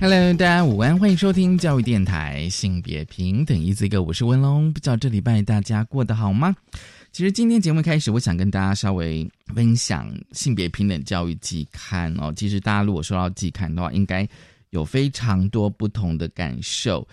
Hello，大家午安，欢迎收听教育电台性别平等 Easy Go，我是文龙。不知道这礼拜大家过得好吗？其实今天节目开始，我想跟大家稍微分享性别平等教育季刊哦。其实大家如果收到季刊的话，应该有非常多不同的感受。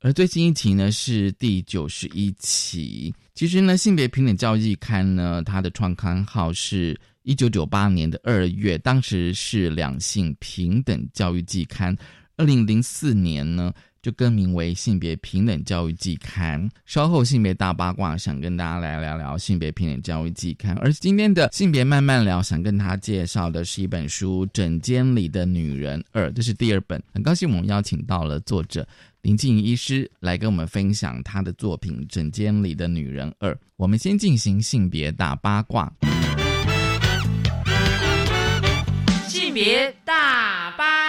而最新一期呢是第九十一期。其实呢，性别平等教育季刊呢，它的创刊号是一九九八年的二月，当时是两性平等教育季刊。二零零四年呢。就更名为性别平等教育季刊。稍后性别大八卦，想跟大家来聊聊性别平等教育季刊。而今天的性别慢慢聊，想跟他介绍的是一本书《枕间里的女人二》，这是第二本。很高兴我们邀请到了作者林静怡医师来跟我们分享他的作品《枕间里的女人二》。我们先进行性别大八卦。性别大八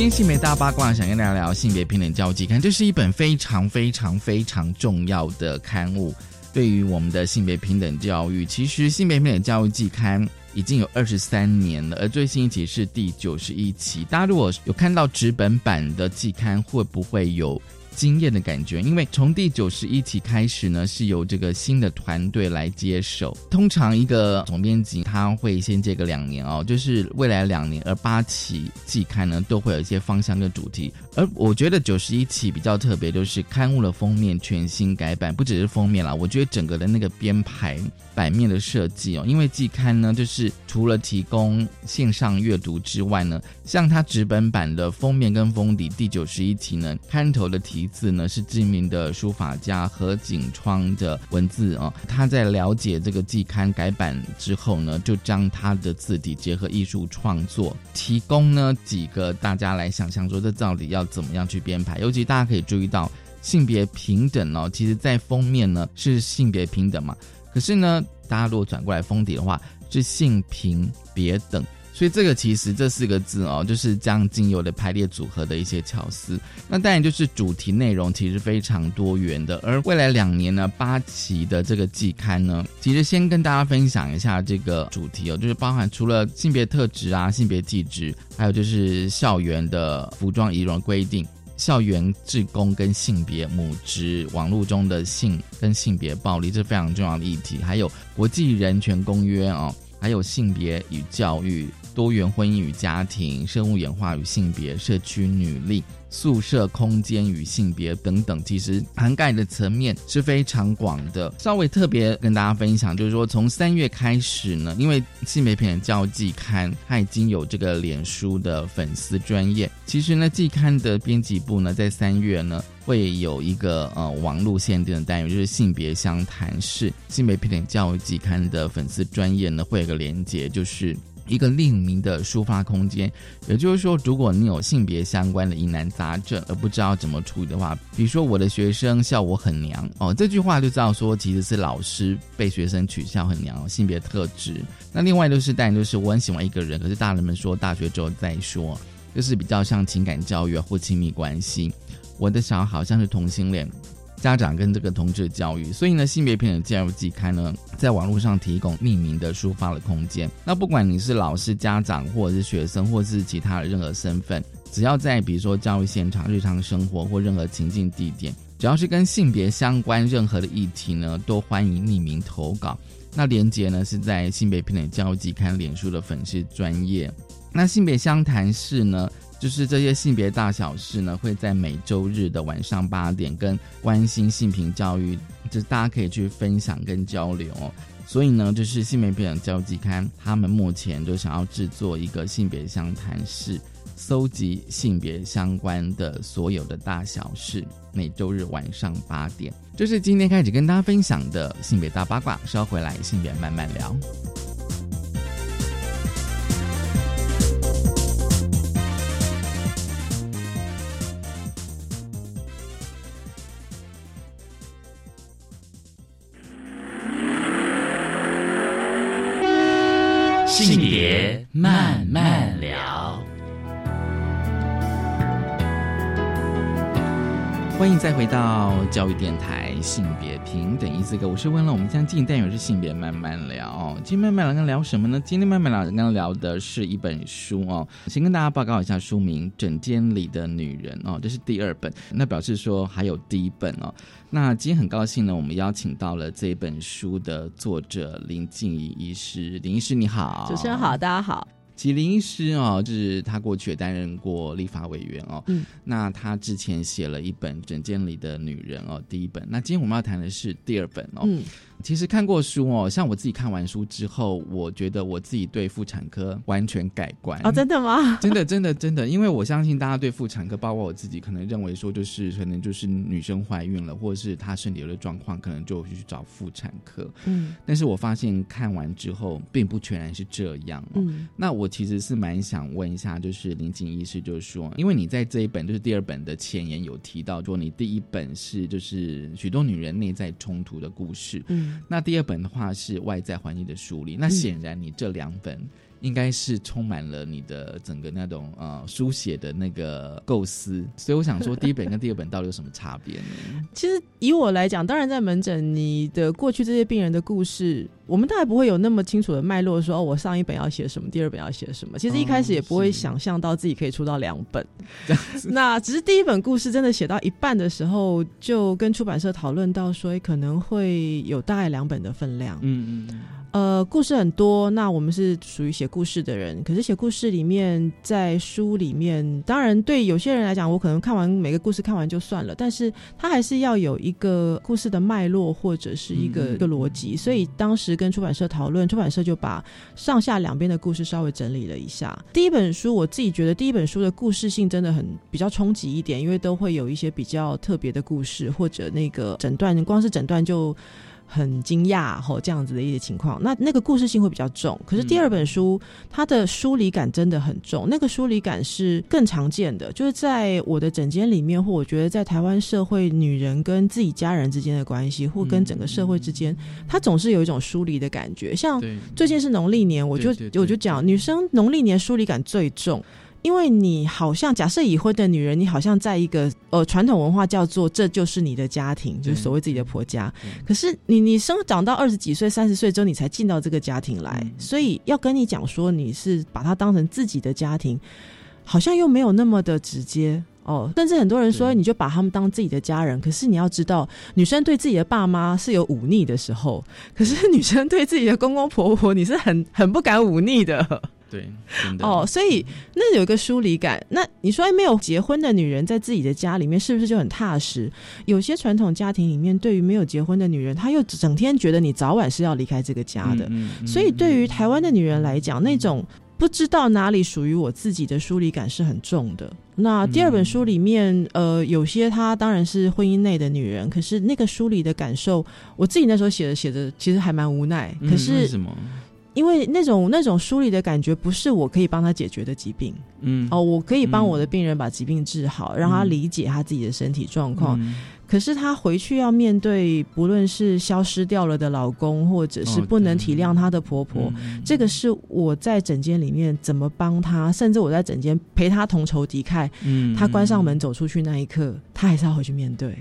今天性别大八卦，想跟大家聊性别平等教育季刊。这是一本非常非常非常重要的刊物，对于我们的性别平等教育。其实性别平等教育季刊已经有二十三年了，而最新一期是第九十一期。大家如果有看到纸本版的季刊，会不会有？惊艳的感觉，因为从第九十一期开始呢，是由这个新的团队来接手。通常一个总编辑他会先接个两年哦，就是未来两年。而八期季刊呢，都会有一些方向跟主题。而我觉得九十一期比较特别，就是刊物的封面全新改版，不只是封面啦，我觉得整个的那个编排版面的设计哦，因为季刊呢，就是除了提供线上阅读之外呢，像它纸本版的封面跟封底，第九十一期呢，刊头的题。字呢是知名的书法家何景窗的文字哦，他在了解这个季刊改版之后呢，就将他的字体结合艺术创作，提供呢几个大家来想象说这到底要怎么样去编排。尤其大家可以注意到性别平等哦，其实在封面呢是性别平等嘛，可是呢大家如果转过来封底的话是性平别等。所以这个其实这四个字哦，就是将精油的排列组合的一些巧思。那当然就是主题内容其实非常多元的。而未来两年呢，八期的这个季刊呢，其实先跟大家分享一下这个主题哦，就是包含除了性别特质啊、性别气质，还有就是校园的服装仪容规定、校园职工跟性别母职、网络中的性跟性别暴力，这是非常重要的议题。还有国际人权公约哦，还有性别与教育。多元婚姻与家庭、生物演化与性别、社区女力、宿舍空间与性别等等，其实涵盖的层面是非常广的。稍微特别跟大家分享，就是说从三月开始呢，因为性别片教育季刊它已经有这个脸书的粉丝专业。其实呢，季刊的编辑部呢，在三月呢会有一个呃网络限定的单元，就是性别相谈室。性别片教育季刊的粉丝专业呢，会有个连接，就是。一个匿名的抒发空间，也就是说，如果你有性别相关的疑难杂症而不知道怎么处理的话，比如说我的学生笑我很娘哦，这句话就知道说其实是老师被学生取笑很娘，性别特质。那另外就是，当然就是我很喜欢一个人，可是大人们说大学之后再说，就是比较像情感教育或亲密关系。我的小孩好像是同性恋。家长跟这个同志教育，所以呢，性别平等教育季刊呢，在网络上提供匿名的抒发的空间。那不管你是老师、家长，或者是学生，或是其他的任何身份，只要在比如说教育现场、日常生活或任何情境地点，只要是跟性别相关任何的议题呢，都欢迎匿名投稿。那连接呢是在性别平等教育季刊脸书的粉丝专业。那性别相谈室呢？就是这些性别大小事呢，会在每周日的晚上八点跟关心性平教育，就是大家可以去分享跟交流哦。所以呢，就是性别平等教育季刊，他们目前就想要制作一个性别相谈室，搜集性别相关的所有的大小事。每周日晚上八点，就是今天开始跟大家分享的性别大八卦。稍回来，性别慢慢聊。性别慢慢聊。欢迎再回到教育电台性别平等一四个，我是温乐。我们将进单元是性别慢慢聊。今天慢慢聊刚聊什么呢？今天慢慢聊刚聊的是一本书哦。先跟大家报告一下书名《枕间里的女人》哦，这是第二本。那表示说还有第一本哦。那今天很高兴呢，我们邀请到了这本书的作者林静怡医师。林医师你好，主持人好，大家好。吉林医师哦，就是他过去也担任过立法委员哦。嗯，那他之前写了一本《枕间里的女人》哦，第一本。那今天我们要谈的是第二本哦。嗯。其实看过书哦，像我自己看完书之后，我觉得我自己对妇产科完全改观哦，真的吗？真的，真的，真的，因为我相信大家对妇产科，包括我自己，可能认为说就是可能就是女生怀孕了，或者是她身体有的状况，可能就去找妇产科。嗯，但是我发现看完之后，并不全然是这样。嗯，那我其实是蛮想问一下，就是林景医师，就是说，因为你在这一本就是第二本的前言有提到，说你第一本是就是许多女人内在冲突的故事。嗯，那第二本的。话是外在环境的梳理，那显然你这两本应该是充满了你的整个那种呃书写的那个构思，所以我想说，第一本跟第二本到底有什么差别呢？其实以我来讲，当然在门诊，你的过去这些病人的故事，我们大概不会有那么清楚的脉络，说哦，我上一本要写什么，第二本要写什么。其实一开始也不会想象到自己可以出到两本，那只是第一本故事真的写到一半的时候，就跟出版社讨论到说，可能会有大概两本的分量。嗯嗯。呃，故事很多，那我们是属于写故事的人。可是写故事里面，在书里面，当然对有些人来讲，我可能看完每个故事看完就算了，但是他还是要有一个故事的脉络或者是一个一个逻辑。所以当时跟出版社讨论，出版社就把上下两边的故事稍微整理了一下。第一本书，我自己觉得第一本书的故事性真的很比较冲击一点，因为都会有一些比较特别的故事，或者那个诊断，光是诊断就。很惊讶吼，这样子的一些情况，那那个故事性会比较重。可是第二本书，它的疏离感真的很重，那个疏离感是更常见的，就是在我的诊间里面，或我觉得在台湾社会，女人跟自己家人之间的关系，或跟整个社会之间，它总是有一种疏离的感觉。像最近是农历年，我就我就讲，女生农历年疏离感最重。因为你好像假设已婚的女人，你好像在一个呃传统文化叫做这就是你的家庭，就是所谓自己的婆家。可是你你生长到二十几岁、三十岁之后，你才进到这个家庭来，所以要跟你讲说你是把它当成自己的家庭，好像又没有那么的直接哦。甚至很多人说你就把他们当自己的家人，可是你要知道，女生对自己的爸妈是有忤逆的时候，可是女生对自己的公公婆婆，你是很很不敢忤逆的。对，哦，所以那有一个疏离感。那你说没有结婚的女人在自己的家里面，是不是就很踏实？有些传统家庭里面，对于没有结婚的女人，她又整天觉得你早晚是要离开这个家的。所以对于台湾的女人来讲，那种不知道哪里属于我自己的疏离感是很重的。那第二本书里面，呃，有些她当然是婚姻内的女人，可是那个疏离的感受，我自己那时候写着写着，其实还蛮无奈。可是什么？因为那种那种疏离的感觉，不是我可以帮他解决的疾病。嗯，哦，我可以帮我的病人把疾病治好，让他理解他自己的身体状况。可是他回去要面对，不论是消失掉了的老公，或者是不能体谅他的婆婆，这个是我在诊间里面怎么帮他，甚至我在诊间陪他同仇敌忾。嗯，他关上门走出去那一刻，他还是要回去面对。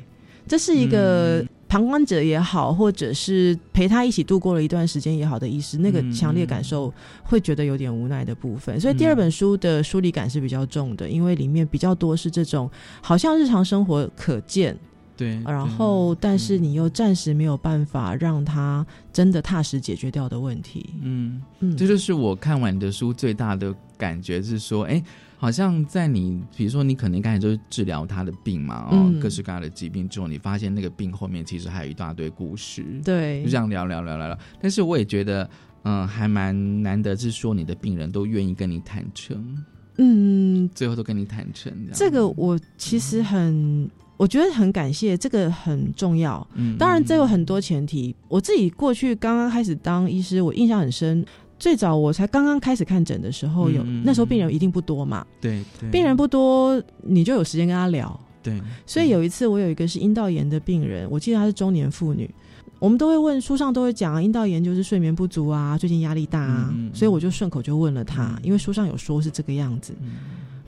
这是一个。旁观者也好，或者是陪他一起度过了一段时间也好的医师，那个强烈感受会觉得有点无奈的部分。所以第二本书的疏离感是比较重的，因为里面比较多是这种好像日常生活可见，对，然后但是你又暂时没有办法让他真的踏实解决掉的问题。嗯嗯，这就是我看完的书最大的感觉是说，哎。好像在你，比如说你可能刚才就是治疗他的病嘛，哦，各式各样的疾病之后，你发现那个病后面其实还有一大堆故事，对，就这样聊聊聊聊聊。但是我也觉得，嗯，还蛮难得，是说你的病人都愿意跟你坦诚，嗯，最后都跟你坦诚。这个我其实很，我觉得很感谢，这个很重要。嗯，当然这有很多前提。我自己过去刚刚开始当医师，我印象很深。最早我才刚刚开始看诊的时候，有那时候病人一定不多嘛，对，病人不多，你就有时间跟他聊。对，所以有一次我有一个是阴道炎的病人，我记得她是中年妇女，我们都会问，书上都会讲，阴道炎就是睡眠不足啊，最近压力大啊，所以我就顺口就问了她，嗯。因为书上有说是这个样子，嗯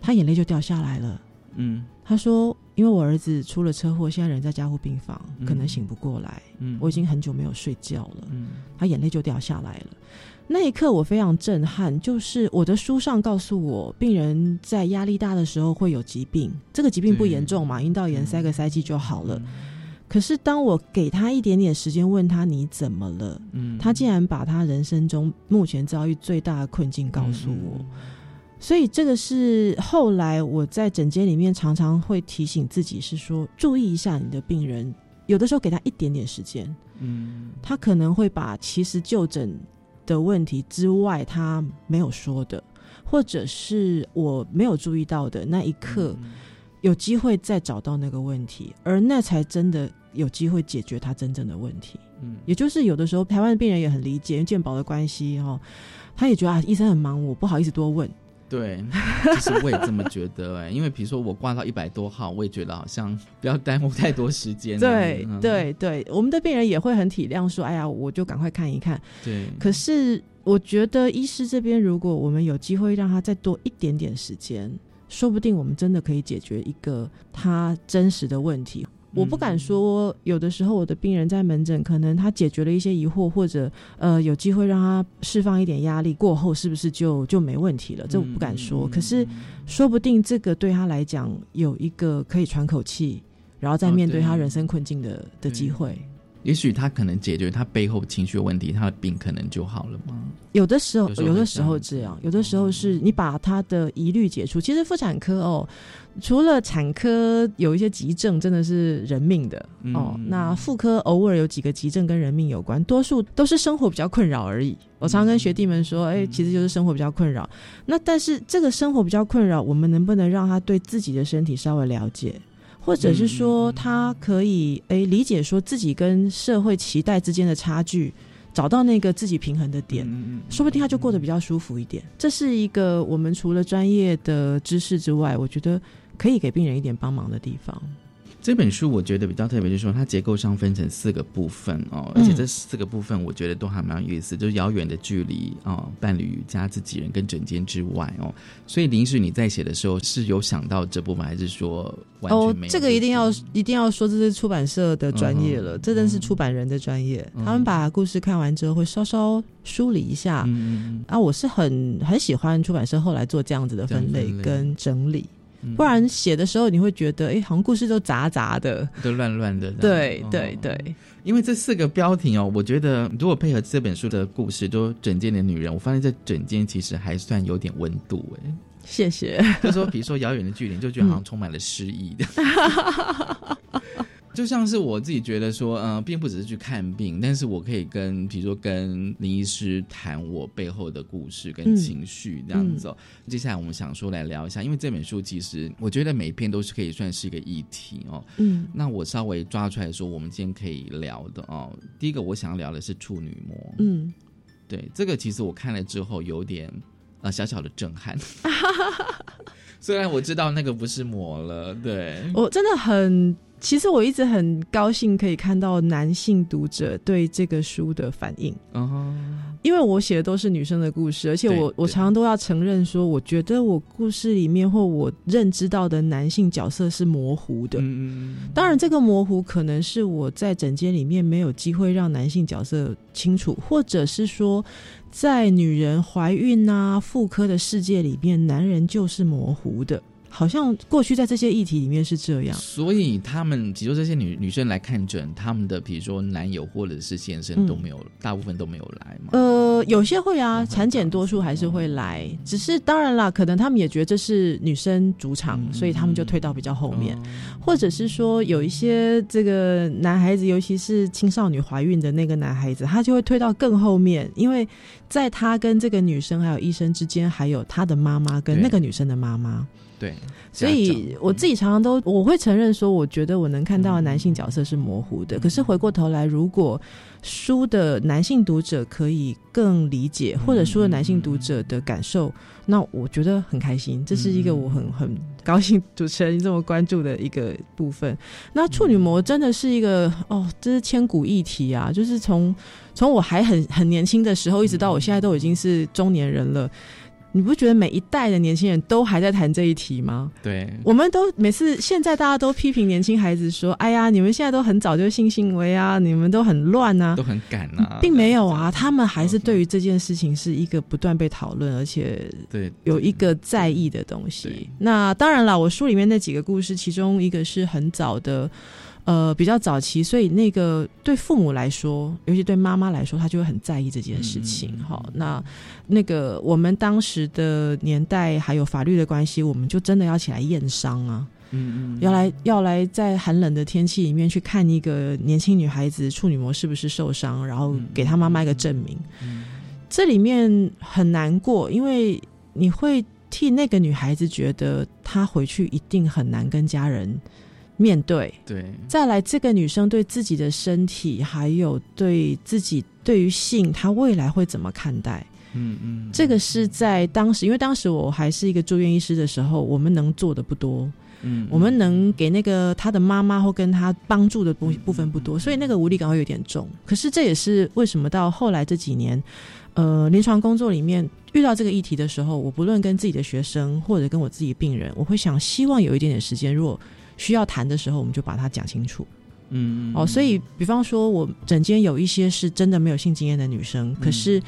他眼泪就掉下来了。嗯。她说：“因为我儿子出了车祸，现在人在加护病房，嗯。可能醒不过来。嗯。我已经很久没有睡觉了。”嗯。他眼泪就掉下来了。那一刻我非常震撼，就是我的书上告诉我，病人在压力大的时候会有疾病，这个疾病不严重嘛，阴道炎塞个塞剂就好了。可是当我给他一点点时间，问他你怎么了，嗯他竟然把他人生中目前遭遇最大的困境告诉我。所以这个是后来我在诊间里面常常会提醒自己，是说注意一下你的病人，有的时候给他一点点时间，嗯他可能会把其实就诊的问题之外他没有说的，或者是我没有注意到的那一刻，有机会再找到那个问题，而那才真的有机会解决他真正的问题。嗯也就是有的时候台湾的病人也很理解，因为健保的关系哈、哦，他也觉得啊医生很忙，我不好意思多问。对，其 实我也这么觉得哎、因为比如说我挂到一百多号，我也觉得好像 不要耽误太多时间。对嗯对对，我们的病人也会很体谅，说：“哎呀，我就赶快看一看。对，”可是我觉得医师这边，如果我们有机会让他再多一点点时间，说不定我们真的可以解决一个他真实的问题。我不敢说，有的时候我的病人在门诊，可能他解决了一些疑惑，或者呃有机会让他释放一点压力，过后是不是就就没问题了？这我不敢说。可是说不定这个对他来讲有一个可以喘口气，然后再面对他人生困境的、的机会。也许他可能解决他背后情绪的问题，他的病可能就好了吗。有的时候，有的时候这这样有的时候是你把他的疑虑解除。其实妇产科哦，除了产科有一些急症真的是人命的、哦，嗯那妇科偶尔有几个急症跟人命有关，多数都是生活比较困扰而已。我常跟学弟们说，哎、其实就是生活比较困扰。那但是这个生活比较困扰，我们能不能让他对自己的身体稍微了解？或者是说，他可以诶理解说自己跟社会期待之间的差距，找到那个自己平衡的点，嗯说不定他就过得比较舒服一点。这是一个我们除了专业的知识之外，我觉得可以给病人一点帮忙的地方。这本书我觉得比较特别，就是说它结构上分成四个部分哦，嗯。而且这四个部分我觉得都还蛮有意思，就是遥远的距离哦，伴侣加自己人跟整间之外哦，所以林时你在写的时候是有想到这部分，还是说完全没有？哦这个一定要一定要说，这是出版社的专业了，嗯。这真是出版人的专业。嗯。他们把故事看完之后，会稍稍梳理一下。嗯啊，我是很很喜欢出版社后来做这样子的分类跟整理，嗯不然写的时候你会觉得，哎、好像故事都杂杂的。都乱乱的。对哦对对，因为这四个标题哦，我觉得如果配合这本书的故事，都整间的女人，我发现这整间其实还算有点温度哎。谢谢。就说比如说遥远的距离，就觉得好像充满了诗意的。就像是我自己觉得说，呃，并不只是去看病，但是我可以跟，比如说跟林医师谈我背后的故事跟情绪这样子哦。接下来我们想说来聊一下，因为这本书其实我觉得每一篇都是可以算是一个议题哦。嗯那我稍微抓出来说，我们今天可以聊的哦，第一个我想要聊的是处女膜，嗯，对，这个其实我看了之后有点呃小小的震撼。虽然我知道那个不是膜了，对，我真的很，其实我一直很高兴可以看到男性读者对这个书的反应。嗯哼，因为我写的都是女生的故事，而且我我常常都要承认说，我觉得我故事里面或我认知到的男性角色是模糊的。嗯当然，这个模糊可能是我在整间里面没有机会让男性角色清楚，或者是说，在女人怀孕啊、妇科的世界里面，男人就是模糊的。好像过去在这些议题里面是这样。所以他们，比如说这些女女生来看诊，他们的比如说男友或者是先生嗯都没有，大部分都没有来嘛。呃，有些会啊，会产检多数还是会来，只是当然啦，可能他们也觉得这是女生主场，嗯所以他们就推到比较后面，哦或者是说有一些这个男孩子，尤其是青少年怀孕的那个男孩子，他就会推到更后面，因为在他跟这个女生还有医生之间，还有他的妈妈跟那个女生的妈妈。对，所以我自己常常都我会承认说，我觉得我能看到的男性角色是模糊的。可是回过头来，如果书的男性读者可以更理解，或者书的男性读者的感受，那我觉得很开心。这是一个我很很高兴主持人这么关注的一个部分。那处女膜真的是一个哦，这是千古议题啊！就是从从我还很很年轻的时候，一直到我现在都已经是中年人了。你不觉得每一代的年轻人都还在谈这一题吗？对，我们都每次现在大家都批评年轻孩子说：“哎呀，你们现在都很早就性行为啊，你们都很乱啊。都很赶啊，并没有啊，他们还是对于这件事情是一个不断被讨论，而且对有一个在意的东西。那当然了，我书里面那几个故事，其中一个是很早的。呃，比较早期，所以那个对父母来说，尤其对妈妈来说，她就会很在意这件事情。好，那那个我们当时的年代还有法律的关系，我们就真的要起来验伤啊。嗯嗯，要来要来在寒冷的天气里面去看一个年轻女孩子处女膜是不是受伤，然后给她妈妈一个证明。嗯这里面很难过，因为你会替那个女孩子觉得她回去一定很难跟家人面对。对，再来，这个女生对自己的身体，还有对自己对于性，她未来会怎么看待？嗯嗯，这个是在当时，因为当时我还是一个住院医师的时候，我们能做的不多。嗯，我们能给那个他的妈妈或跟他帮助的部部分不多，所以那个无力感会有点重。可是这也是为什么到后来这几年，呃，临床工作里面遇到这个议题的时候，我不论跟自己的学生或者跟我自己病人，我会想希望有一点点时间，如果需要谈的时候，我们就把它讲清楚。嗯嗯哦，所以比方说我诊间有一些是真的没有性经验的女生，可是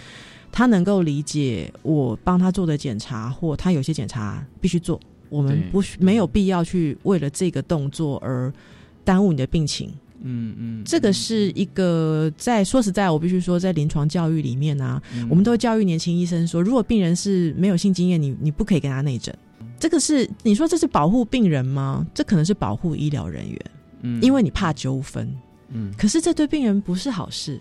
她能够理解我帮她做的检查，或她有些检查必须做，我们不需没有必要去为了这个动作而耽误你的病情。嗯嗯，这个是一个在说实在，我必须说，在临床教育里面啊，嗯我们都教育年轻医生说，如果病人是没有性经验，你你不可以跟他内诊。这个是你说这是保护病人吗？这可能是保护医疗人员，嗯因为你怕纠纷。嗯可是这对病人不是好事，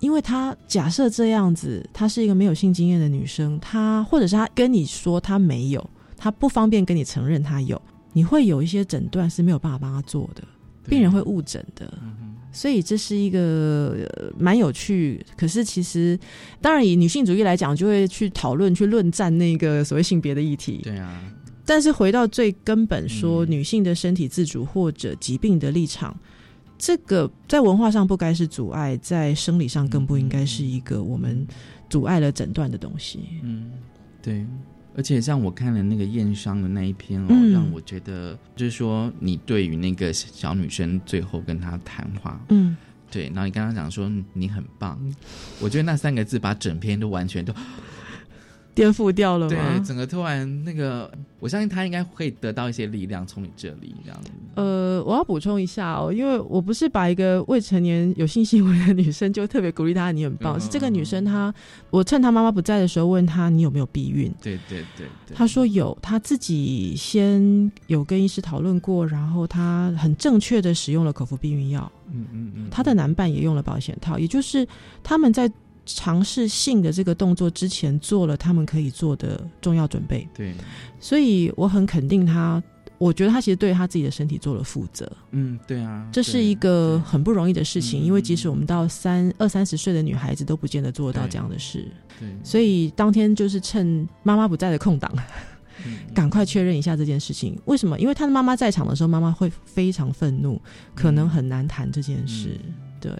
因为他假设这样子，她是一个没有性经验的女生，她或者是她跟你说她没有，她不方便跟你承认她有，你会有一些诊断是没有办法帮她做的，病人会误诊的。嗯哼所以这是一个呃蛮有趣，可是其实当然以女性主义来讲，就会去讨论、去论战那个所谓性别的议题。对啊，但是回到最根本说，嗯。女性的身体自主或者疾病的立场，这个在文化上不该是阻碍，在生理上更不应该是一个我们阻碍了诊断的东西。嗯，对。而且像我看了那个验伤的那一篇哦，嗯。让我觉得就是说，你对于那个小女生最后跟她谈话，嗯，对，然后你刚刚讲说你很棒，我觉得那三个字把整篇都完全都颠覆掉了对，吗？整个突然那个，我相信他应该会得到一些力量从你这里这样。子。呃，我要补充一下哦，因为我不是把一个未成年有性行为的女生就特别鼓励她你很棒，嗯是这个女生她，我趁她妈妈不在的时候问她你有没有避孕，对对对对，她说有，她自己先有跟医师讨论过，然后她很正确的使用了口服避孕药，嗯嗯嗯，她的男伴也用了保险套，也就是他们在尝试性的这个动作之前做了他们可以做的重要准备，对，所以我很肯定他。我觉得他其实对他自己的身体做了负责，嗯对啊，这是一个很不容易的事情，嗯因为即使我们到三二三十岁的女孩子都不见得做得到这样的事，对，所以当天就是趁妈妈不在的空档，嗯赶快确认一下这件事情。为什么？因为他的妈妈在场的时候，妈妈会非常愤怒，可能很难谈这件事。嗯。对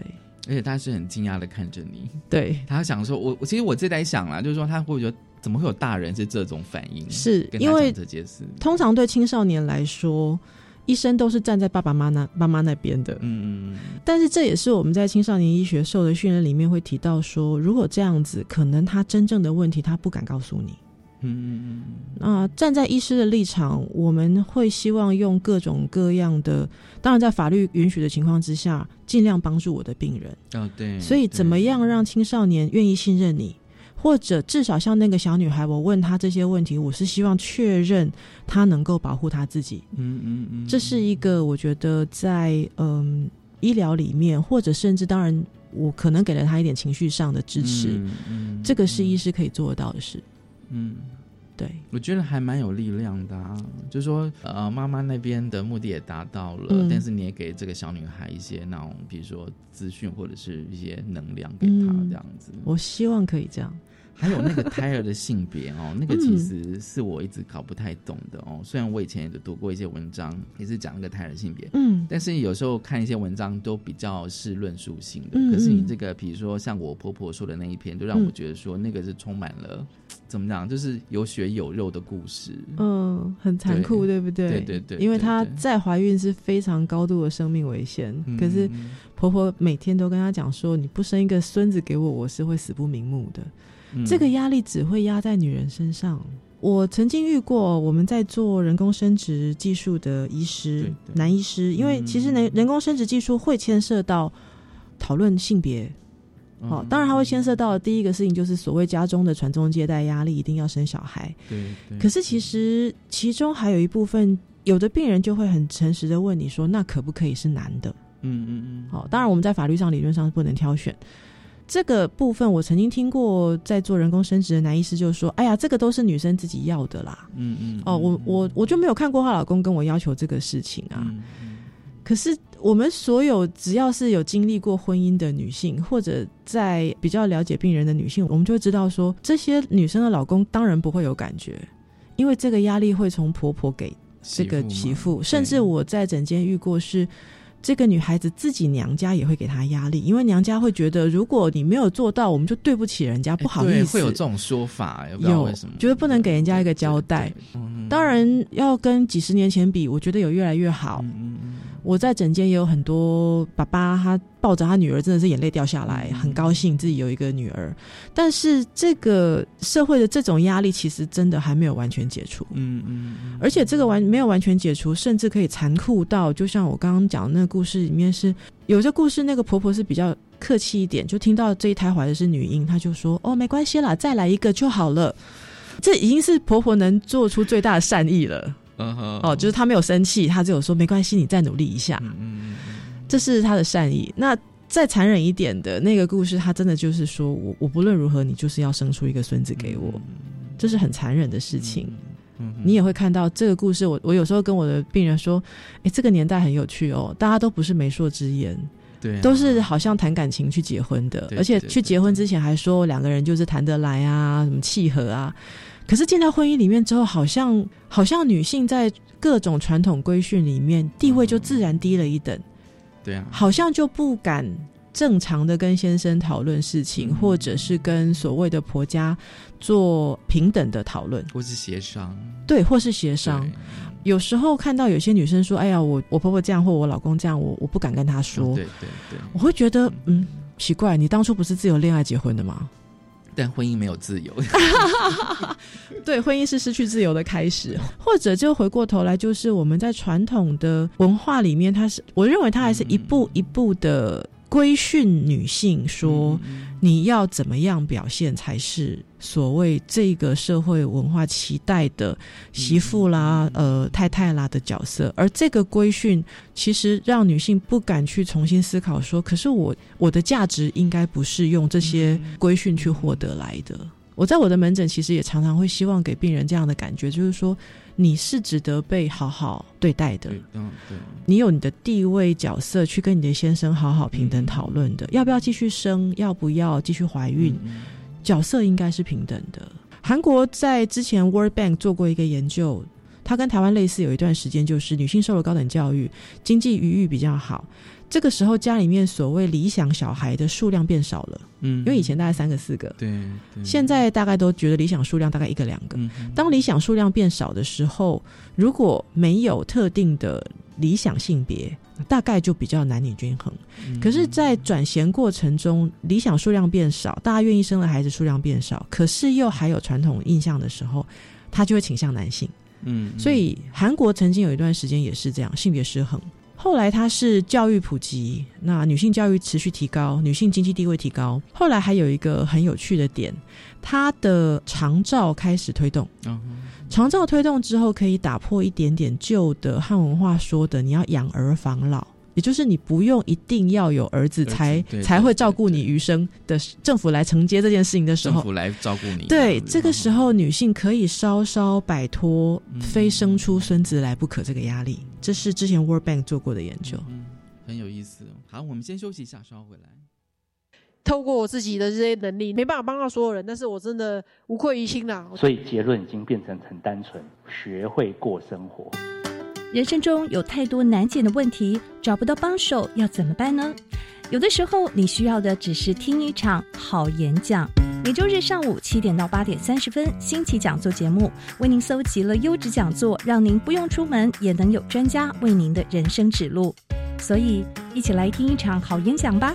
而且他是很惊讶的看着你，对，他想说，我我其实我自己在想啦，就是说他会觉得怎么会有大人是这种反应？是因为这件事，通常对青少年来说。医生都是站在爸爸妈妈妈妈那边的，嗯嗯但是这也是我们在青少年医学受的训练里面会提到说，如果这样子，可能他真正的问题他不敢告诉你。嗯嗯嗯那、站在医师的立场，我们会希望用各种各样的，当然在法律允许的情况之下，尽量帮助我的病人。嗯，哦对，所以，怎么样让青少年愿意信任你，或者至少像那个小女孩，我问她这些问题，我是希望确认她能够保护她自己。嗯嗯嗯，这是一个我觉得在嗯医疗里面，或者甚至当然，我可能给了她一点情绪上的支持，嗯嗯这个是医师可以做得到的事。嗯，对，我觉得还蛮有力量的啊，就是说，呃，妈妈那边的目的也达到了，嗯但是你也给这个小女孩一些那种，比如说资讯或者是一些能量给她嗯这样子。我希望可以这样。还有那个胎儿的性别哦，那个其实是我一直搞不太懂的哦。虽然我以前也读过一些文章，也是讲那个胎儿性别，嗯但是有时候看一些文章都比较是论述性的。嗯可是你嗯这个，比如说像我婆婆说的那一篇，就让我嗯觉得说那个是充满了怎么讲，就是有血有肉的故事。嗯，很残酷，对不对？对对对因为她在怀孕是非常高度的生命危险，嗯可是嗯婆婆每天都跟她讲说：“你不生一个孙子给我，我是会死不瞑目的。”嗯这个压力只会压在女人身上。我曾经遇过我们在做人工生殖技术的医师对对男医师，因为嗯其实人人工生殖技术会牵涉到讨论性别，哦嗯，当然它会牵涉到第一个事情就是所谓家中的传宗接代压力，一定要生小孩。对对。可是其实其中还有一部分，有的病人就会很诚实的问你说，那可不可以是男的？嗯嗯嗯，好、当然我们在法律上理论上是不能挑选。这个部分我曾经听过，在做人工生殖的男医师就说：“哎呀，这个都是女生自己要的啦。嗯嗯哦，我我我就没有看过她老公跟我要求这个事情啊。嗯嗯可是我们所有只要是有经历过婚姻的女性，或者在比较了解病人的女性，我们就会知道说，这些女生的老公当然不会有感觉，因为这个压力会从婆婆给这个媳嘛妇，甚至我在诊间遇过是。这个女孩子自己娘家也会给她压力，因为娘家会觉得，如果你没有做到，我们就对不起人家，不好意思。会有这种说法，也不知道有为什么，觉得不能给人家一个交代 当然，要跟几十年前比，我觉得有越来越好。嗯嗯嗯我在诊间也有很多爸爸，他抱着他女儿，真的是眼泪掉下来，嗯很高兴自己有一个女儿。但是这个社会的这种压力，其实真的还没有完全解除。嗯嗯嗯，而且这个完没有完全解除，甚至可以残酷到，就像我刚刚讲的那个故事里面是，有些故事那个婆婆是比较客气一点，就听到这一胎怀的是女婴，她就说：“哦，没关系啦，再来一个就好了。”这已经是婆婆能做出最大的善意了。嗯哼哦，就是他没有生气，他只有说：“没关系，你再努力一下。”嗯这是他的善意。那再残忍一点的那个故事，他真的就是说我我不论如何，你就是要生出一个孙子给我，这是很残忍的事情。嗯你也会看到这个故事。我我有时候跟我的病人说，哎，这个年代很有趣哦，大家都不是媒妁之言，对啊，都是好像谈感情去结婚的，对而且去结婚之前还说两个人就是谈得来啊，什么契合啊。可是进到婚姻里面之后，好像好像女性在各种传统规训里面地位就自然低了一等，对啊，好像就不敢正常的跟先生讨论事情，嗯。或者是跟所谓的婆家做平等的讨论，或是协商。对，或是协商。有时候看到有些女生说：“哎呀，我我婆婆这样，或我老公这样，我我不敢跟他说。哦对对对，我会觉得，嗯，奇怪，你当初不是自由恋爱结婚的吗？但婚姻没有自由，对，婚姻是失去自由的开始，或者就回过头来，就是我们在传统的文化里面，它是我认为它还是一步一步的规训女性说。嗯你要怎么样表现才是所谓这个社会文化期待的媳妇啦、呃太太啦的角色？而这个规训其实让女性不敢去重新思考说，可是我我的价值应该不是用这些规训去获得来的。我在我的门诊其实也常常会希望给病人这样的感觉，就是说你是值得被好好对待的，对嗯对，你有你的地位角色去跟你的先生好好平等讨论的，要不要继续生，要不要继续怀孕，嗯。角色应该是平等的。韩国在之前 World Bank 做过一个研究，它跟台湾类似，有一段时间就是女性受了高等教育，经济余裕比较好，这个时候家里面所谓理想小孩的数量变少了，嗯，因为以前大概三个四个，对对，现在大概都觉得理想数量大概一个两个。嗯当理想数量变少的时候，如果没有特定的理想性别，大概就比较男女均衡。嗯可是，在转衔过程中，理想数量变少，大家愿意生的孩子数量变少，可是又还有传统印象的时候，他就会倾向男性。嗯，所以韩国曾经有一段时间也是这样，性别失衡。后来它是教育普及，那女性教育持续提高，女性经济地位提高。后来还有一个很有趣的点，它的长照开始推动。嗯长照推动之后，可以打破一点点旧的汉文化说的你要养儿防老。也就是你不用一定要有儿子才对才会照顾你余生的政府来承接这件事情的时候，政府来照顾你。对，这个时候女性可以稍稍摆脱嗯非生出孙子来不可这个压力，这是之前 World Bank 做过的研究。嗯，很有意思。好，我们先休息一下，稍后回来。透过我自己的这些能力，没办法帮到所有人，但是我真的无愧于心啦。所以结论已经变成很单纯，学会过生活。人生中有太多难解的问题，找不到帮手要怎么办呢？有的时候，你需要的只是听一场好演讲。每周日上午七点到八点三十分，新奇讲座节目为您搜集了优质讲座，让您不用出门也能有专家为您的人生指路。所以，一起来听一场好演讲吧！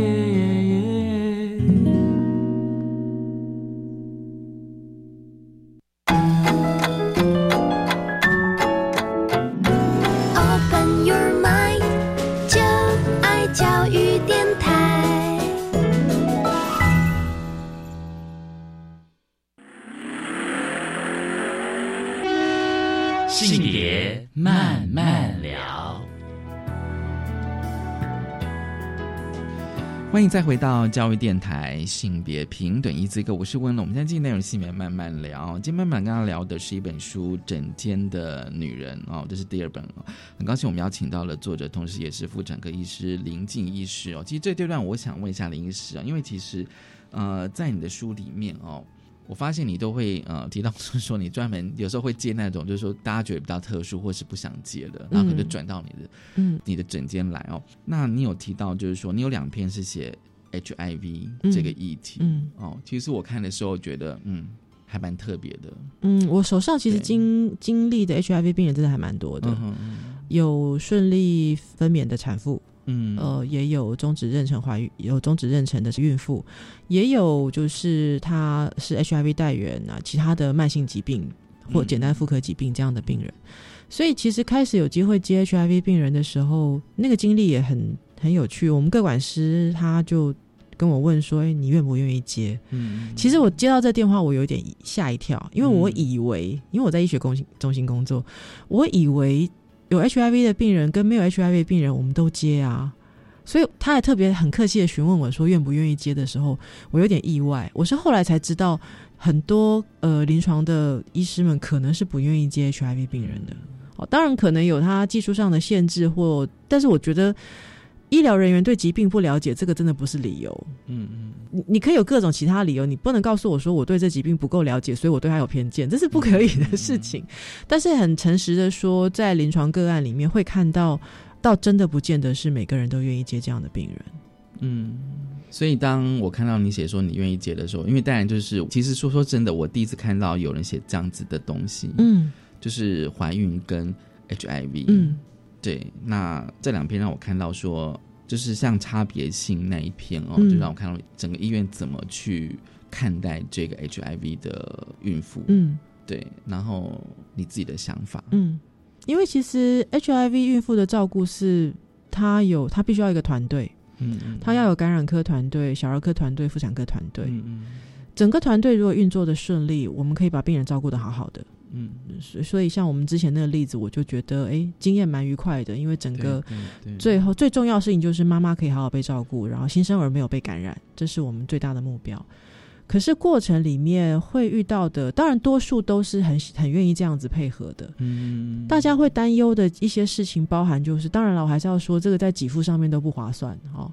欢迎再回到教育电台性别平等一字一个，我是温龙。我们先进入内容性别慢慢聊。今天慢慢跟他聊的是一本书《枕间的女人》哦，这是第二本。很高兴我们邀请到了作者，同时也是妇产科医师林静医师哦。其实这阶段我想问一下林医师啊，因为其实呃，在你的书里面哦。我发现你都会呃 提到是说你专门有时候会接那种就是说大家觉得比较特殊或是不想接的，然后可能就转到你的嗯。你的诊间来哦。那你有提到就是说你有两篇是写 HIV 嗯。这个议题，嗯。哦，其实我看的时候觉得嗯还蛮特别的，嗯，我手上其实经经历的 HIV 病人真的还蛮多的，嗯哼嗯。有顺利分娩的产妇，嗯呃，也有终止妊娠怀孕，有终止妊娠的孕妇，也有就是她是 HIV 带源啊，其他的慢性疾病或嗯简单妇科疾病这样的病人。所以其实开始有机会接 HIV 病人的时候，那个经历也很很有趣。我们各管师他就跟我问说：“哎，你愿不愿意接？”嗯其实我接到这电话，我有点吓一跳，因为我以为，因为我在医学中心中心工作，我以为有 HIV 的病人跟没有 HIV 病人我们都接啊，所以他还特别很客气的询问我说愿不愿意接的时候，我有点意外。我是后来才知道，很多呃临床的医师们可能是不愿意接 HIV 病人的。哦，当然可能有他技术上的限制或，但是我觉得医疗人员对疾病不了解，这个真的不是理由。嗯嗯你你可以有各种其他理由，你不能告诉我说我对这疾病不够了解，所以我对他有偏见，这是不可以的事情。但是很诚实的说，在临床个案里面会看到，倒真的不见得是每个人都愿意接这样的病人。嗯。所以当我看到你写说你愿意接的时候，因为当然就是其实说说真的，我第一次看到有人写这样子的东西，嗯，就是怀孕跟 HIV，嗯，对，那这两篇让我看到说，就是像差别性那一篇哦，嗯。就让我看到整个医院怎么去看待这个 HIV 的孕妇，嗯，对，然后你自己的想法，嗯，因为其实 HIV 孕妇的照顾是，她有她必须要一个团队，嗯嗯，他要有感染科团队、小儿科团队、妇产科团队，嗯嗯，整个团队如果运作的顺利，我们可以把病人照顾的好好的。嗯，所所以像我们之前那个例子，我就觉得哎，经验蛮愉快的，因为整个最后最重要的事情就是妈妈可以好好被照顾，然后新生儿没有被感染，这是我们最大的目标。可是过程里面会遇到的，当然多数都是很很愿意这样子配合的。嗯，大家会担忧的一些事情，包含就是，当然了，我还是要说，这个在给付上面都不划算、哦。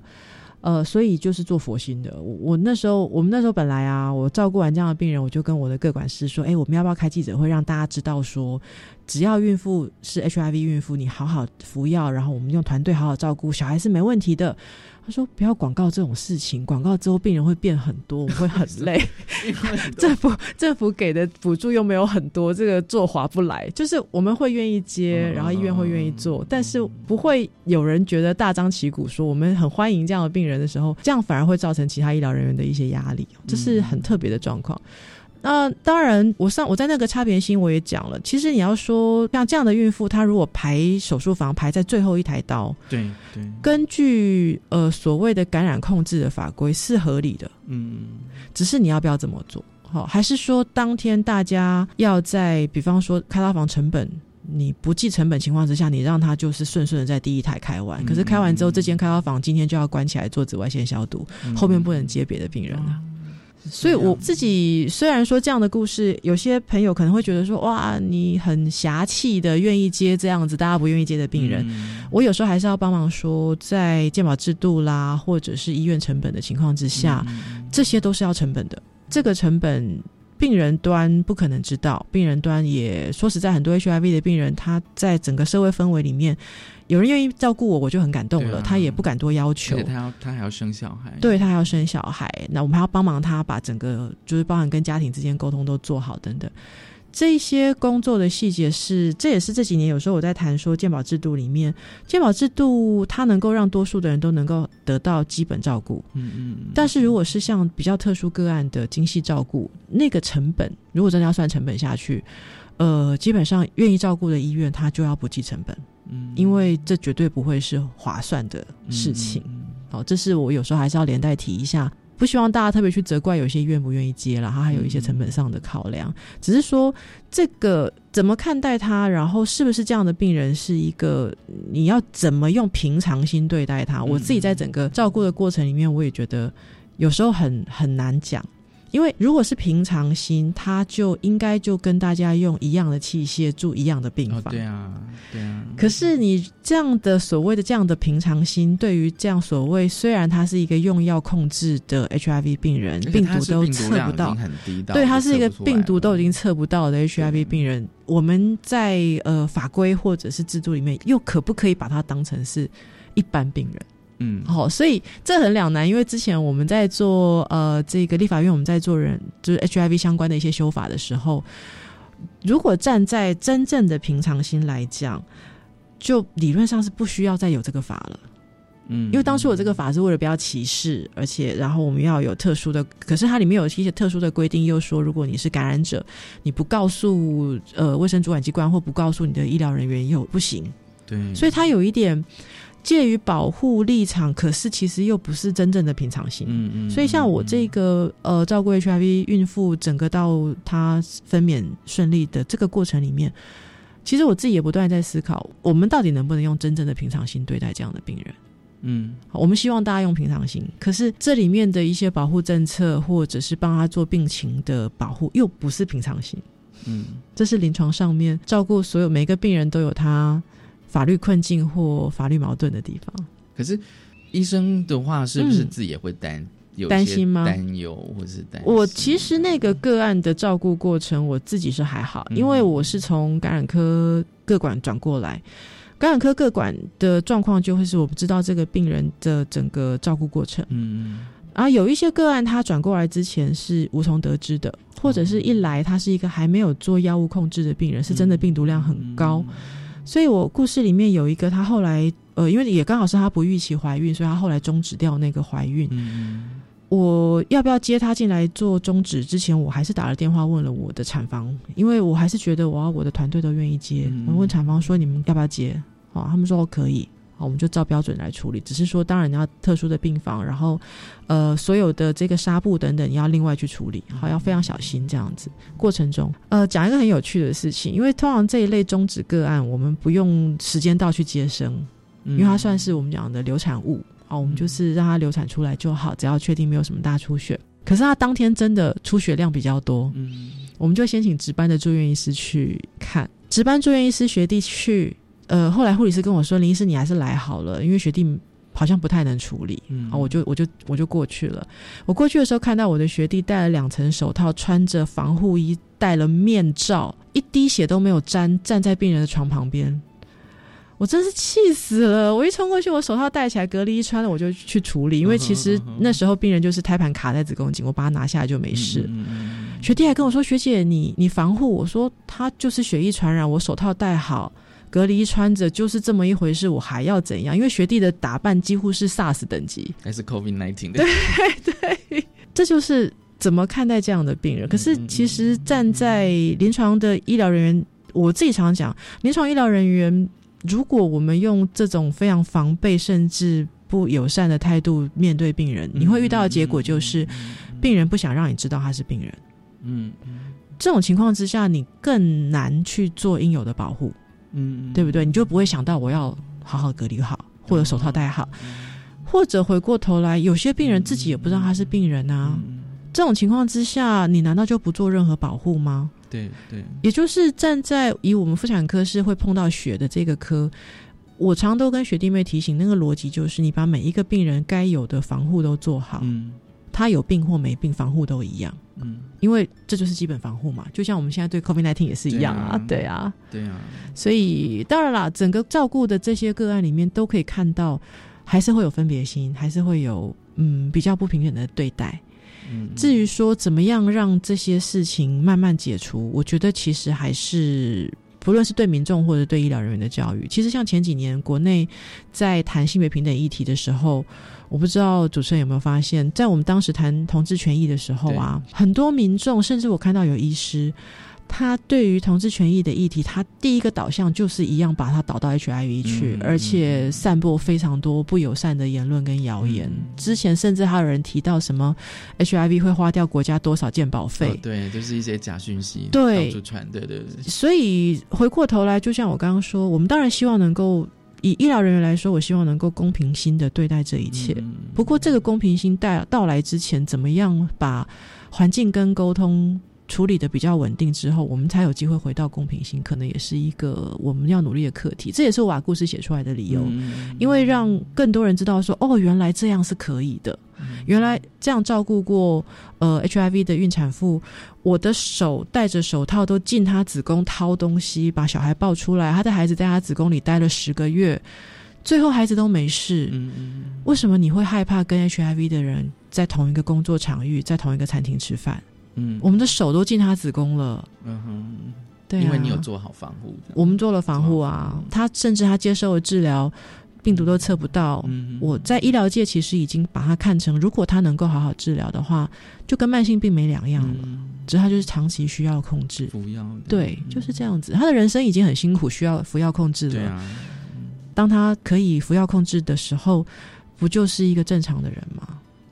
呃，所以就是做佛心的。我我那时候，我们那时候本来啊，我照顾完这样的病人，我就跟我的各管师说，哎，我们要不要开记者会，让大家知道说，只要孕妇是 HIV 孕妇，你好好服药，然后我们用团队好好照顾小孩是没问题的。他说：“不要广告这种事情，广告之后病人会变很多，我会很累。政府政府给的补助又没有很多，这个做划不来。就是我们会愿意接，然后医院会愿意做，但是不会有人觉得大张旗鼓说我们很欢迎这样的病人的时候，这样反而会造成其他医疗人员的一些压力，这是很特别的状况。”那当然，我上我在那个差别心我也讲了。其实你要说像这样的孕妇，她如果排手术房排在最后一台刀，对对，根据呃所谓的感染控制的法规是合理的，嗯，只是你要不要这么做？好、还是说当天大家要在比方说开刀房成本你不计成本情况之下，你让他就是顺顺的在第一台开完，可是开完之后，这间开刀房今天就要关起来做紫外线消毒，后面不能接别的病人了。所以我自己虽然说这样的故事，有些朋友可能会觉得说，哇，你很侠气的愿意接这样子大家不愿意接的病人，我有时候还是要帮忙说，在健保制度啦，或者是医院成本的情况之下，这些都是要成本的。这个成本，病人端不可能知道，病人端也说实在，很多 HIV 的病人，他在整个社会氛围里面。有人愿意照顾我，我就很感动了。啊、他也不敢多要求，他要他还要生小孩，对他还要生小孩。那我们还要帮忙他把整个就是包含跟家庭之间沟通都做好等等。这些工作的细节是，这也是这几年有时候我在谈说健保制度里面，健保制度它能够让多数的人都能够得到基本照顾。嗯嗯。但是如果是像比较特殊个案的精细照顾，那个成本如果真的要算成本下去，呃，基本上愿意照顾的医院它就要不计成本。嗯，因为这绝对不会是划算的事情。嗯、好，这是我有时候还是要连带提一下，不希望大家特别去责怪有些愿不愿意接了，它还有一些成本上的考量。只是说这个怎么看待他，然后是不是这样的病人是一个你要怎么用平常心对待他？我自己在整个照顾的过程里面，我也觉得有时候很很难讲。因为如果是平常心，他就应该就跟大家用一样的器械住一样的病房。哦、对啊，对啊。可是你这样的所谓的这样的平常心，对于这样所谓虽然他是一个用药控制的 HIV 病人，病毒都测不到，对，他是一个病毒都已经测不到的 HIV 病人，我们在呃法规或者是制度里面，又可不可以把它当成是一般病人？嗯，好、哦，所以这很两难，因为之前我们在做呃这个立法院，我们在做人就是 HIV 相关的一些修法的时候，如果站在真正的平常心来讲，就理论上是不需要再有这个法了。嗯，因为当初我这个法是为了不要歧视，而且然后我们要有特殊的，可是它里面有一些特殊的规定，又说如果你是感染者，你不告诉呃卫生主管机关或不告诉你的医疗人员又不行。对，所以它有一点。介于保护立场，可是其实又不是真正的平常心。嗯嗯。所以像我这个呃照顾 HIV 孕妇，整个到她分娩顺利的这个过程里面，其实我自己也不断在思考，我们到底能不能用真正的平常心对待这样的病人？嗯，我们希望大家用平常心，可是这里面的一些保护政策，或者是帮他做病情的保护，又不是平常心。嗯，这是临床上面照顾所有每个病人都有他。法律困境或法律矛盾的地方，可是医生的话，是不是自己也会担、嗯、有担心吗？担忧或是担心？我其实那个个案的照顾过程，我自己是还好，嗯、因为我是从感染科各管转过来，感染科各管的状况就会是我不知道这个病人的整个照顾过程。嗯，啊，有一些个案他转过来之前是无从得知的，或者是一来他是一个还没有做药物控制的病人，是真的病毒量很高。嗯所以我故事里面有一个，她后来呃，因为也刚好是她不预期怀孕，所以她后来终止掉那个怀孕。嗯，我要不要接她进来做终止？之前我还是打了电话问了我的产房，因为我还是觉得我要我的团队都愿意接。嗯、我问产房说你们要不要接？哦，他们说可以。好，我们就照标准来处理。只是说，当然你要特殊的病房，然后呃，所有的这个纱布等等，你要另外去处理，好，要非常小心这样子。过程中，呃，讲一个很有趣的事情，因为通常这一类终止个案，我们不用时间到去接生，因为它算是我们讲的流产物，好，我们就是让它流产出来就好，只要确定没有什么大出血。可是他当天真的出血量比较多，嗯，我们就先请值班的住院医师去看，值班住院医师学弟去。呃，后来护理师跟我说：“林医师，你还是来好了，因为学弟好像不太能处理。”啊，我就我就我就过去了。我过去的时候，看到我的学弟戴了两层手套，穿着防护衣，戴了面罩，一滴血都没有沾，站在病人的床旁边。我真是气死了！我一冲过去，我手套戴起来，隔离衣穿了，我就去处理。因为其实那时候病人就是胎盘卡在子宫颈，我把它拿下来就没事。学弟还跟我说：“学姐，你你防护。”我说：“他就是血液传染，我手套戴好。”隔离穿着就是这么一回事，我还要怎样？因为学弟的打扮几乎是 SARS 等级，还是 COVID nineteen 的？对 对，这就是怎么看待这样的病人。可是其实站在临床的医疗人员，我自己常常讲，临床医疗人员，如果我们用这种非常防备甚至不友善的态度面对病人，你会遇到的结果就是，病人不想让你知道他是病人。嗯，这种情况之下，你更难去做应有的保护。嗯，对不对？你就不会想到我要好好隔离好，或者手套戴好，或者回过头来，有些病人自己也不知道他是病人啊。这种情况之下，你难道就不做任何保护吗？对对，也就是站在以我们妇产科是会碰到血的这个科，我常都跟学弟妹提醒，那个逻辑就是你把每一个病人该有的防护都做好。嗯。他有病或没病，防护都一样。嗯，因为这就是基本防护嘛。就像我们现在对 COVID nineteen 也是一样啊。对啊，对啊。所以当然啦，整个照顾的这些个案里面，都可以看到，还是会有分别心，还是会有嗯比较不平等的对待。嗯，至于说怎么样让这些事情慢慢解除，我觉得其实还是不论是对民众或者对医疗人员的教育，其实像前几年国内在谈性别平等议题的时候。我不知道主持人有没有发现，在我们当时谈同志权益的时候啊，很多民众，甚至我看到有医师，他对于同志权益的议题，他第一个导向就是一样，把它导到 HIV 去，而且散播非常多不友善的言论跟谣言。之前甚至还有人提到什么 HIV 会花掉国家多少健保费，对，就是一些假讯息对传，对对对。所以回过头来，就像我刚刚说，我们当然希望能够。以医疗人员来说，我希望能够公平心的对待这一切。不过，这个公平心带到来之前，怎么样把环境跟沟通处理的比较稳定之后，我们才有机会回到公平心，可能也是一个我们要努力的课题。这也是我把故事写出来的理由，因为让更多人知道说，哦，原来这样是可以的。原来这样照顾过呃 HIV 的孕产妇，我的手戴着手套都进她子宫掏东西，把小孩抱出来，她的孩子在她子宫里待了十个月，最后孩子都没事。嗯嗯，为什么你会害怕跟 HIV 的人在同一个工作场域，在同一个餐厅吃饭？嗯，我们的手都进她子宫了。嗯哼，对，因为你有做好防护，我们做了防护啊。她甚至她接受了治疗。病毒都测不到，我在医疗界其实已经把它看成，如果它能够好好治疗的话，就跟慢性病没两样了。只是它就是长期需要控制服药，对，就是这样子。他的人生已经很辛苦，需要服药控制了。啊当他可以服药控制的时候，不就是一个正常的人吗？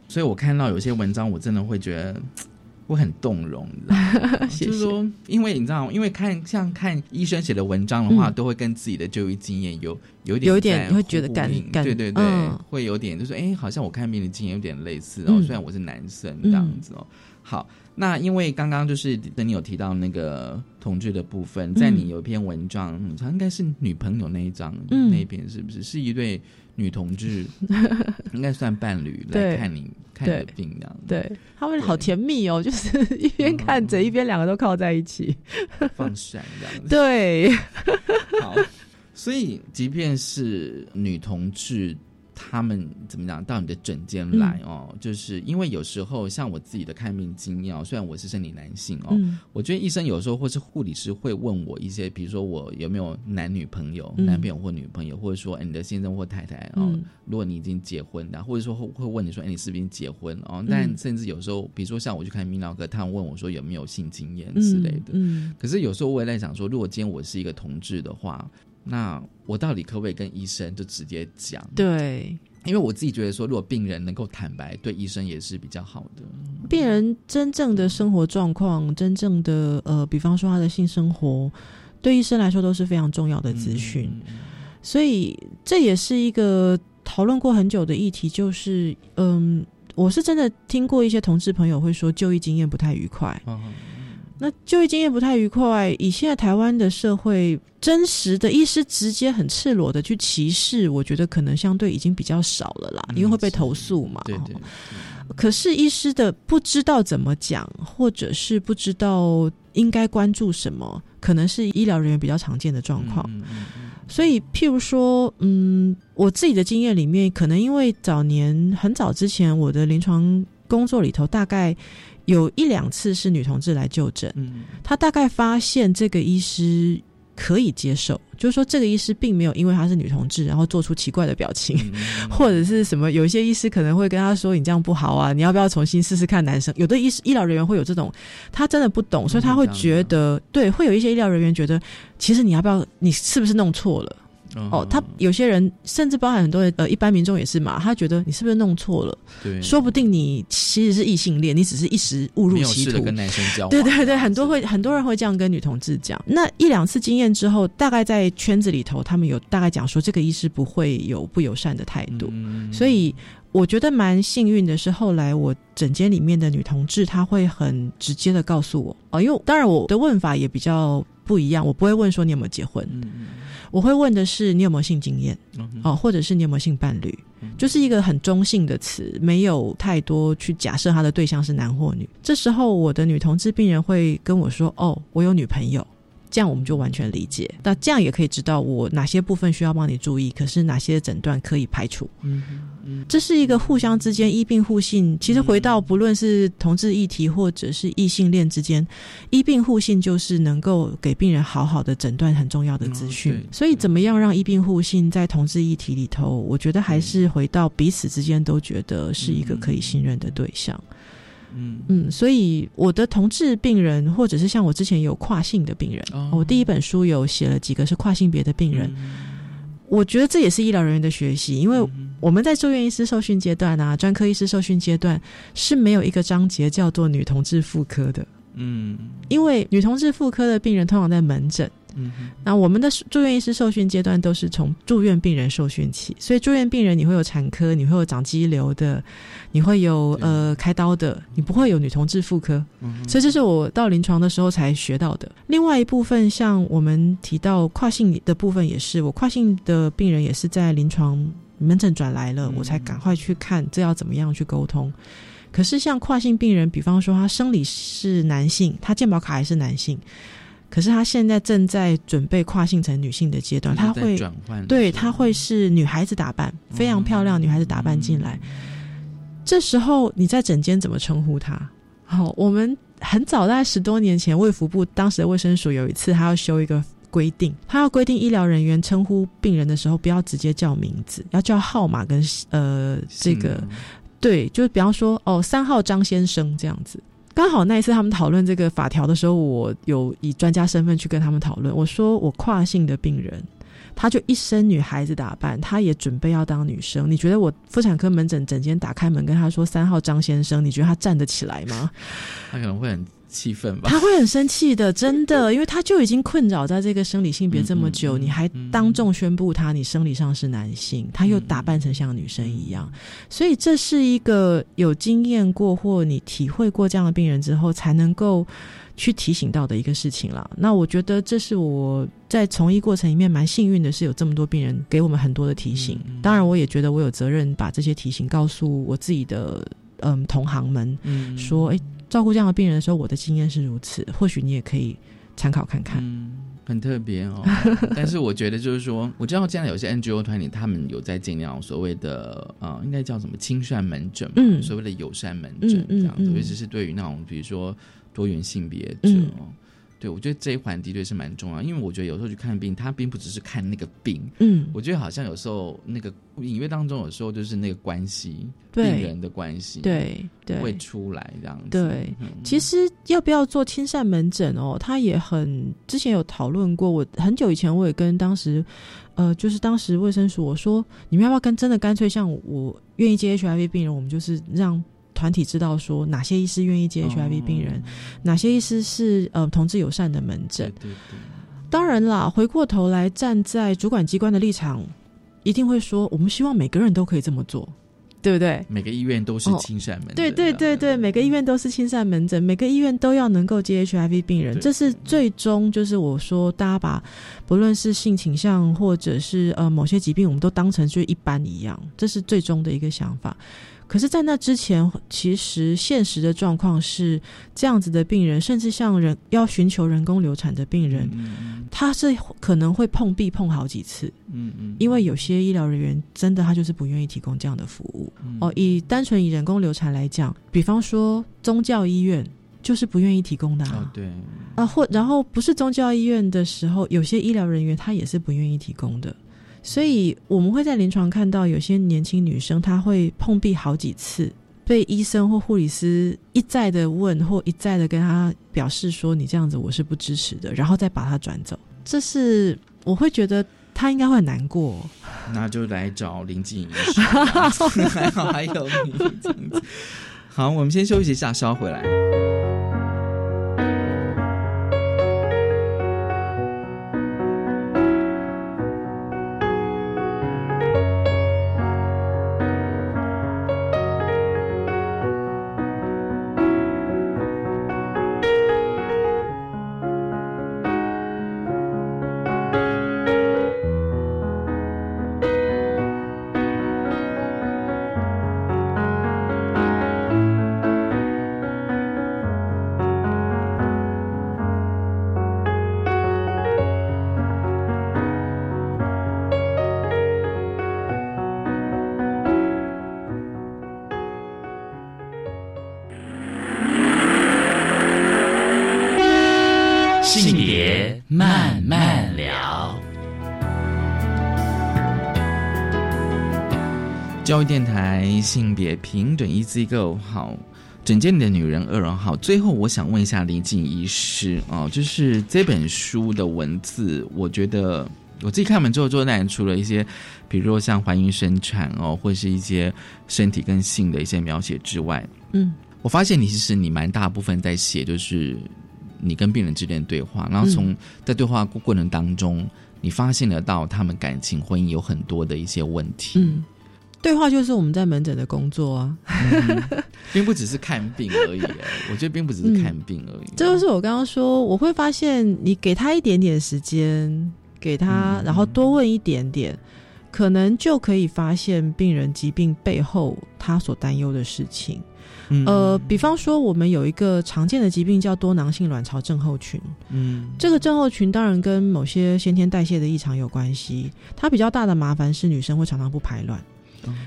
所以我看到有些文章，我真的会觉得。会很动容，你知道吗？就是说，因为你知道，因为看像看医生写的文章的话，都会跟自己的就医经验有有点有点，你会觉得感感对对对，会有点就是哎，好像我看病的经验有点类似哦。虽然我是男生这样子哦。好，那因为刚刚就是等你有提到那个同志的部分，在你有一篇文章，它应该是女朋友那一章那边是不是？是一对女同志，应该算伴侣来看你。看你的病这样，对他们好甜蜜哦，就是一边看着，一边两个都靠在一起，放闪这样子。对，好，所以即便是女同志。他们怎么讲到你的诊间来哦？就是因为有时候像我自己的看病经验，虽然我是生理男性哦，我觉得医生有时候或是护理师会问我一些，比如说我有没有男女朋友、男朋友或女朋友，或者说你的先生或太太哦，如果你已经结婚的，或者说会会问你说，哎，你是不是结婚哦？但甚至有时候，比如说像我去看泌尿科，他们问我说有没有性经验之类的。嗯，可是有时候我也在想说，如果今天我是一个同志的话。那我到底可不可以跟医生就直接讲？对，因为我自己觉得说，如果病人能够坦白，对医生也是比较好的。病人真正的生活状况，真正的呃，比方说他的性生活，对医生来说都是非常重要的资讯。所以这也是一个讨论过很久的议题，就是嗯，我是真的听过一些同志朋友会说就医经验不太愉快。那就业经验不太愉快，以现在台湾的社会，真实的医师直接很赤裸的去歧视，我觉得可能相对已经比较少了啦，因为会被投诉嘛。对对。可是医师的不知道怎么讲，或者是不知道应该关注什么，可能是医疗人员比较常见的状况。所以，譬如说，嗯，我自己的经验里面，可能因为早年很早之前，我的临床工作里头，大概。有一两次是女同志来就诊，她大概发现这个医师可以接受，就是说这个医师并没有因为她是女同志，然后做出奇怪的表情，或者是什么。有一些医师可能会跟她说：“你这样不好啊，你要不要重新试试看男生？”有的医医疗人员会有这种，他真的不懂，所以他会觉得，对，会有一些医疗人员觉得，其实你要不要，你是不是弄错了？哦，他有些人甚至包含很多呃一般民众也是嘛，他觉得你是不是弄错了？对，说不定你其实是异性恋，你只是一时误入歧途。跟男生交往。对对对，很多会很多人会这样跟女同志讲。那一两次经验之后，大概在圈子里头，他们有大概讲说，这个医师不会有不友善的态度。所以我觉得蛮幸运的是，后来我诊间里面的女同志，她会很直接的告诉我哦，因为当然我的问法也比较不一样，我不会问说你有没有结婚。我会问的是你有没有性经验，哦，或者是你有没有性伴侣，就是一个很中性的词，没有太多去假设他的对象是男或女。这时候我的女同志病人会跟我说：“哦，我有女朋友。”这样我们就完全理解，那这样也可以知道我哪些部分需要帮你注意，可是哪些诊断可以排除。嗯嗯，这是一个互相之间医病互信。其实回到不论是同志议题或者是异性恋之间，医病互信就是能够给病人好好的诊断很重要的资讯。所以怎么样让医病互信在同志议题里头，我觉得还是回到彼此之间都觉得是一个可以信任的对象。嗯嗯。嗯，所以我的同志病人，或者是像我之前有跨性的病人，我第一本书有写了几个是跨性别的病人，我觉得这也是医疗人员的学习，因为我们在住院医师受训阶段啊，专科医师受训阶段是没有一个章节叫做女同志妇科的，嗯，因为女同志妇科的病人通常在门诊。嗯，那我们的住院医师受训阶段都是从住院病人受训起，所以住院病人你会有产科，你会有长肌瘤的，你会有呃开刀的，你不会有女同志妇科，所以这是我到临床的时候才学到的。另外一部分，像我们提到跨性的部分，也是我跨性的病人也是在临床门诊转来了，我才赶快去看这要怎么样去沟通。可是像跨性病人，比方说他生理是男性，他健保卡还是男性。可是他现在正在准备跨性成女性的阶段，他会转换对他会是女孩子打扮，非常漂亮女孩子打扮进来。这时候你在诊间怎么称呼他？好，我们很早，大概十多年前，卫福部当时的卫生署有一次，他要修一个规定，他要规定医疗人员称呼病人的时候，不要直接叫名字，要叫号码跟呃这个对，就是比方说哦，三号张先生这样子。刚好那一次他们讨论这个法条的时候，我有以专家身份去跟他们讨论。我说我跨性的病人，她就一身女孩子打扮，她也准备要当女生。你觉得我妇产科门诊整间打开门跟她说三号张先生，你觉得他站得起来吗？他可能会很。气氛吧，他会很生气的，真的，因为他就已经困扰在这个生理性别这么久，你还当众宣布他你生理上是男性，他又打扮成像女生一样，所以这是一个有经验过或你体会过这样的病人之后才能够去提醒到的一个事情了。那我觉得这是我在从医过程里面蛮幸运的，是有这么多病人给我们很多的提醒。当然，我也觉得我有责任把这些提醒告诉我自己的嗯同行们，说哎。照顾这样的病人的时候，我的经验是如此。或许你也可以参考看看。嗯，很特别哦。但是我觉得就是说，我知道现在有些 NGO 团体，他们有在尽量所谓的呃，应该叫什么亲善门诊，嗯，所谓的友善门诊这样子，尤其是对于那种比如说多元性别者，对，我觉得这一环的确是蛮重要，因为我觉得有时候去看病，他并不只是看那个病，嗯我觉得好像有时候那个隐约当中，有时候就是那个关系，对病人的关系，对对会出来这样子。对嗯，其实要不要做亲善门诊哦，他也很之前有讨论过。我很久以前我也跟当时，呃，就是当时卫生署我说，你们要不要跟真的干脆像我愿意接 HIV 病人，我们就是让团体知道说哪些医师愿意接 HIV 病人，哪些医师是呃同志友善的门诊。对对当然啦，回过头来站在主管机关的立场，一定会说，我们希望每个人都可以这么做，对不对？每个医院都是亲善门诊、对对对对，每个医院都是亲善门诊，每个医院都要能够接 HIV 病人，这是最终就是我说，大家把不论是性倾向或者是呃某些疾病，我们都当成就是一般一样，这是最终的一个想法。可是，在那之前，其实现实的状况是这样子的病人，甚至像人要寻求人工流产的病人，他是可能会碰壁碰好几次。嗯嗯，因为有些医疗人员真的他就是不愿意提供这样的服务、嗯哦。以单纯以人工流产来讲，比方说宗教医院就是不愿意提供的啊。哦对，啊，或然后不是宗教医院的时候，有些医疗人员他也是不愿意提供的。所以我们会在临床看到有些年轻女生，她会碰壁好几次，被医生或护理师一再的问或一再的跟她表示说你这样子我是不支持的，然后再把她转走。这是我会觉得她应该会很难过。那就来找林静怡还好 还有你。好，我们先休息一下，稍回来。教育电台性别平等 Easy Go 好，整件你的女人二人好。最后，我想问一下林静医师哦，就是这本书的文字，我觉得我自己看完之后，就当然除了一些，比如说像怀孕生产哦，或是一些身体跟性的一些描写之外，嗯，我发现你其实你蛮大部分在写，就是你跟病人之间的对话，然后从在对话过程当中，你发现得到他们感情婚姻有很多的一些问题。嗯，对话就是我们在门诊的工作啊。并不只是看病而已，我觉得并不只是看病而已。这就是我刚刚说，我会发现你给他一点点时间，给他，然后多问一点点，可能就可以发现病人疾病背后他所担忧的事情。嗯呃，比方说，我们有一个常见的疾病叫多囊性卵巢症候群。嗯，这个症候群当然跟某些先天代谢的异常有关系。它比较大的麻烦是女生会常常不排卵。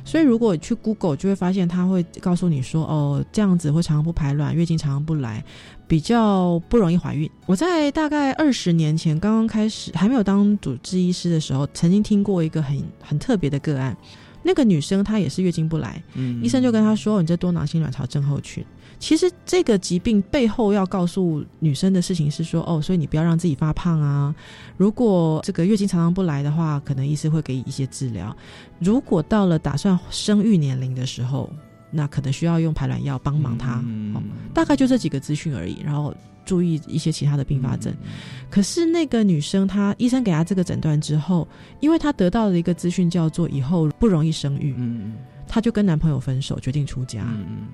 所以，如果去 Google 就会发现，他会告诉你说：“哦，这样子会常常不排卵，月经常常不来，比较不容易怀孕。”我在大概二十年前刚刚开始还没有当主治医师的时候，曾经听过一个很很特别的个案。那个女生她也是月经不来，嗯医生就跟她说：“你这多囊性卵巢症候群。”其实这个疾病背后要告诉女生的事情是说：“哦，所以你不要让自己发胖啊。如果这个月经常常不来的话，可能医师会给你一些治疗。如果到了打算生育年龄的时候，那可能需要用排卵药帮忙她。哦，大概就这几个资讯而已。然后注意一些其他的并发症。可是那个女生，她医生给她这个诊断之后，因为她得到了一个资讯叫做以后不容易生育，嗯，她就跟男朋友分手，决定出家。嗯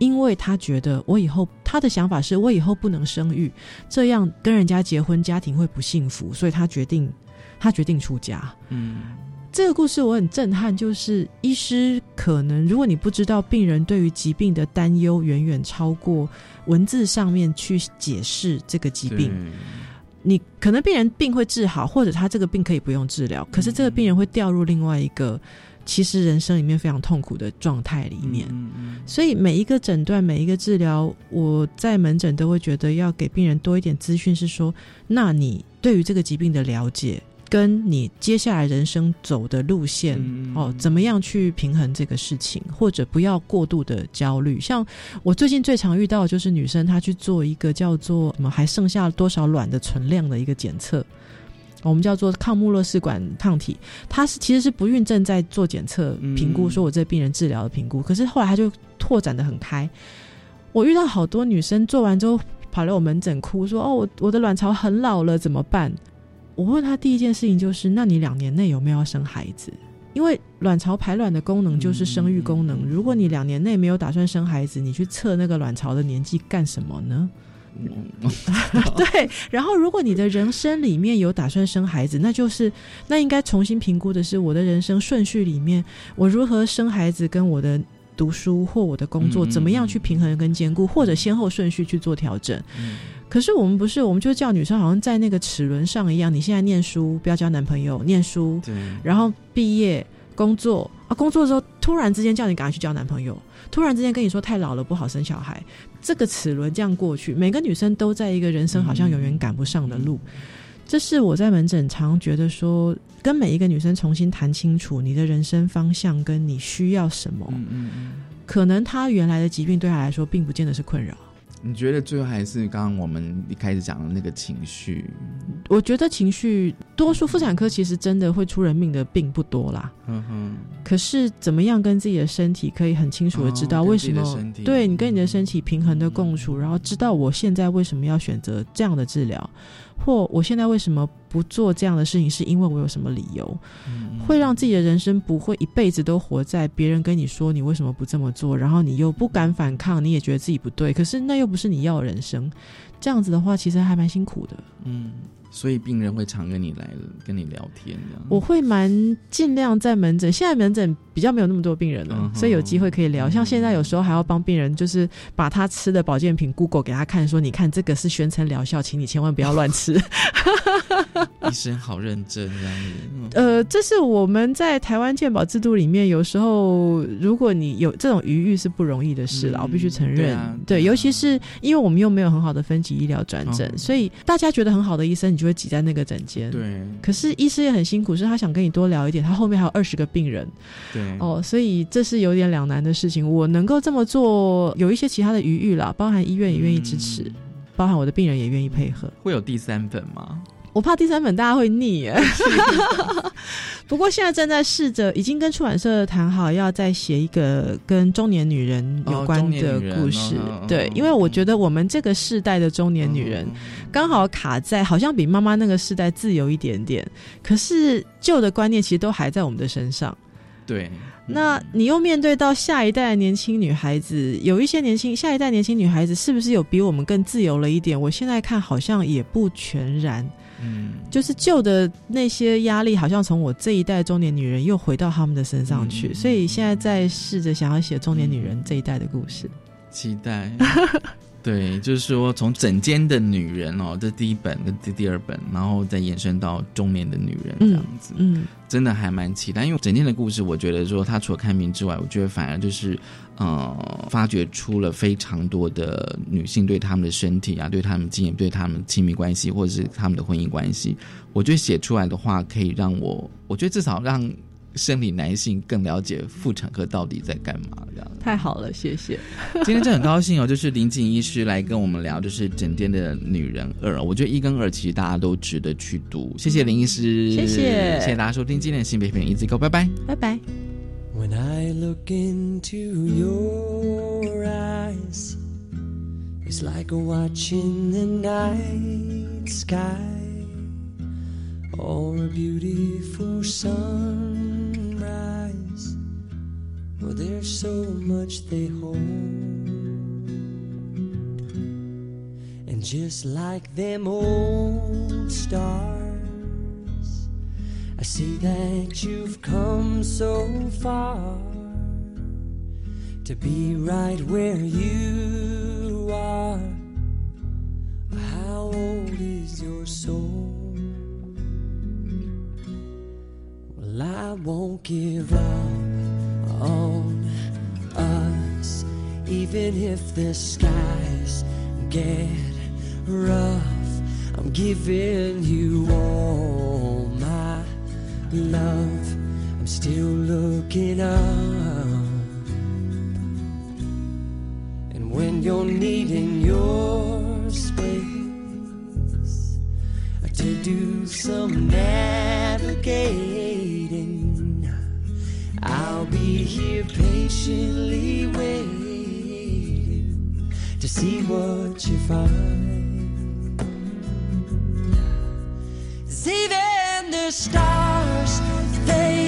因为她觉得我以后，她的想法是我以后不能生育，这样跟人家结婚，家庭会不幸福，所以她决定，她决定出家。嗯，这个故事我很震撼，就是医师可能，如果你不知道病人对于疾病的担忧远远超过文字上面去解释这个疾病，你可能病人病会治好，或者他这个病可以不用治疗，可是这个病人会掉入另外一个其实人生里面非常痛苦的状态里面。嗯嗯。所以每一个诊断、每一个治疗，我在门诊都会觉得要给病人多一点资讯，是说，那你对于这个疾病的了解，跟你接下来人生走的路线，哦，怎么样去平衡这个事情，或者不要过度的焦虑。像我最近最常遇到的就是女生她去做一个叫做什么还剩下多少卵的存量的一个检测。我们叫做抗穆勒氏管抗体，它是其实是不孕症在做检测评估，说我这病人治疗的评估，可是后来她就拓展的很开。我遇到好多女生做完之后跑来我门诊哭说：“哦，我我的卵巢很老了，怎么办？”我问他第一件事情就是：“那你两年内有没有要生孩子？”因为卵巢排卵的功能就是生育功能，如果你两年内没有打算生孩子，你去测那个卵巢的年纪干什么呢？对，然后如果你的人生里面有打算生孩子，那就是那应该重新评估的是我的人生顺序里面，我如何生孩子跟我的读书或我的工作怎么样去平衡跟兼顾，或者先后顺序去做调整。可是我们不是，我们就叫女生好像在那个齿轮上一样，你现在念书不要交男朋友，念书，然后毕业工作啊，工作的时候突然之间叫你赶快去交男朋友，突然之间跟你说太老了不好生小孩，这个齿轮这样过去，每个女生都在一个人生好像永远赶不上的路。这是我在门诊常觉得说，跟每一个女生重新谈清楚你的人生方向跟你需要什么，可能她原来的疾病对她来说并不见得是困扰。你觉得最后还是刚刚我们一开始讲的那个情绪？我觉得情绪，多数妇产科其实真的会出人命的并不多啦。嗯哼。可是怎么样跟自己的身体可以很清楚的知道为什么？对你跟你的身体平衡的共处，然后知道我现在为什么要选择这样的治疗，或我现在为什么不做这样的事情，是因为我有什么理由？会让自己的人生不会一辈子都活在别人跟你说你为什么不这么做，然后你又不敢反抗，你也觉得自己不对，可是那又不是你要的人生。这样子的话，其实还蛮辛苦的。嗯。所以病人会常跟你来跟你聊天，这样我会蛮尽量在门诊。现在门诊比较没有那么多病人了，所以有机会可以聊。像现在有时候还要帮病人，就是把他吃的保健品 Google 给他看，说你看这个是宣称疗效，请你千万不要乱吃。医生好认真这样子。呃，这是我们在台湾健保制度里面，有时候如果你有这种余裕是不容易的事了，我必须承认。对，尤其是因为我们又没有很好的分级医疗转诊，所以大家觉得很好的医生，你就会挤在那个诊间。对，可是医师也很辛苦，是他想跟你多聊一点，他后面还有二十个病人。对，哦，所以这是有点两难的事情。我能够这么做，有一些其他的余裕啦，包含医院也愿意支持，包含我的病人也愿意配合。会有第三份吗？我怕第三本大家会腻。不过现在正在试着，已经跟出版社谈好，要再写一个跟中年女人有关的故事。对，因为我觉得我们这个世代的中年女人，刚好卡在好像比妈妈那个世代自由一点点，可是旧的观念其实都还在我们的身上。对，那你又面对到下一代的年轻女孩子，有一些年轻下一代年轻女孩子是不是有比我们更自由了一点？我现在看好像也不全然。嗯，就是旧的那些压力，好像从我这一代中年女人又回到他们的身上去，所以现在在试着想要写中年女人这一代的故事，期待。对，就是说从整间的女人哦，这第一本跟第第二本，然后再延伸到中年的女人这样子，嗯，真的还蛮期待。因为整间的故事，我觉得说它除了看病之外，我觉得反而就是呃，发掘出了非常多的女性对她们的身体啊，对她们经验，对她们亲密关系，或者是她们的婚姻关系。我觉得写出来的话，可以让我，我觉得至少让。生理男性更了解妇产科到底在干嘛，这样太好了，谢谢。今天真的很高兴哦，就是林锦医师来跟我们聊，就是《整天的女人二》。我觉得一跟二其实大家都值得去读。谢谢林医师，谢谢，谢谢大家收听今天的性别片，一直 go，拜拜，拜拜。When I look into your eyes, it's like watching the night sky or a beautiful sunrise. For there's so much they hold. And just like them old stars, I see that you've come so far to be right where you are. How old is your soul? Well, I won't give up on us, even if the skies get rough. I'm giving you all love. I'm still looking up. And when you're needing your space to do some navigating, I'll be here patiently waiting to see what you find. 'Cause even the stars they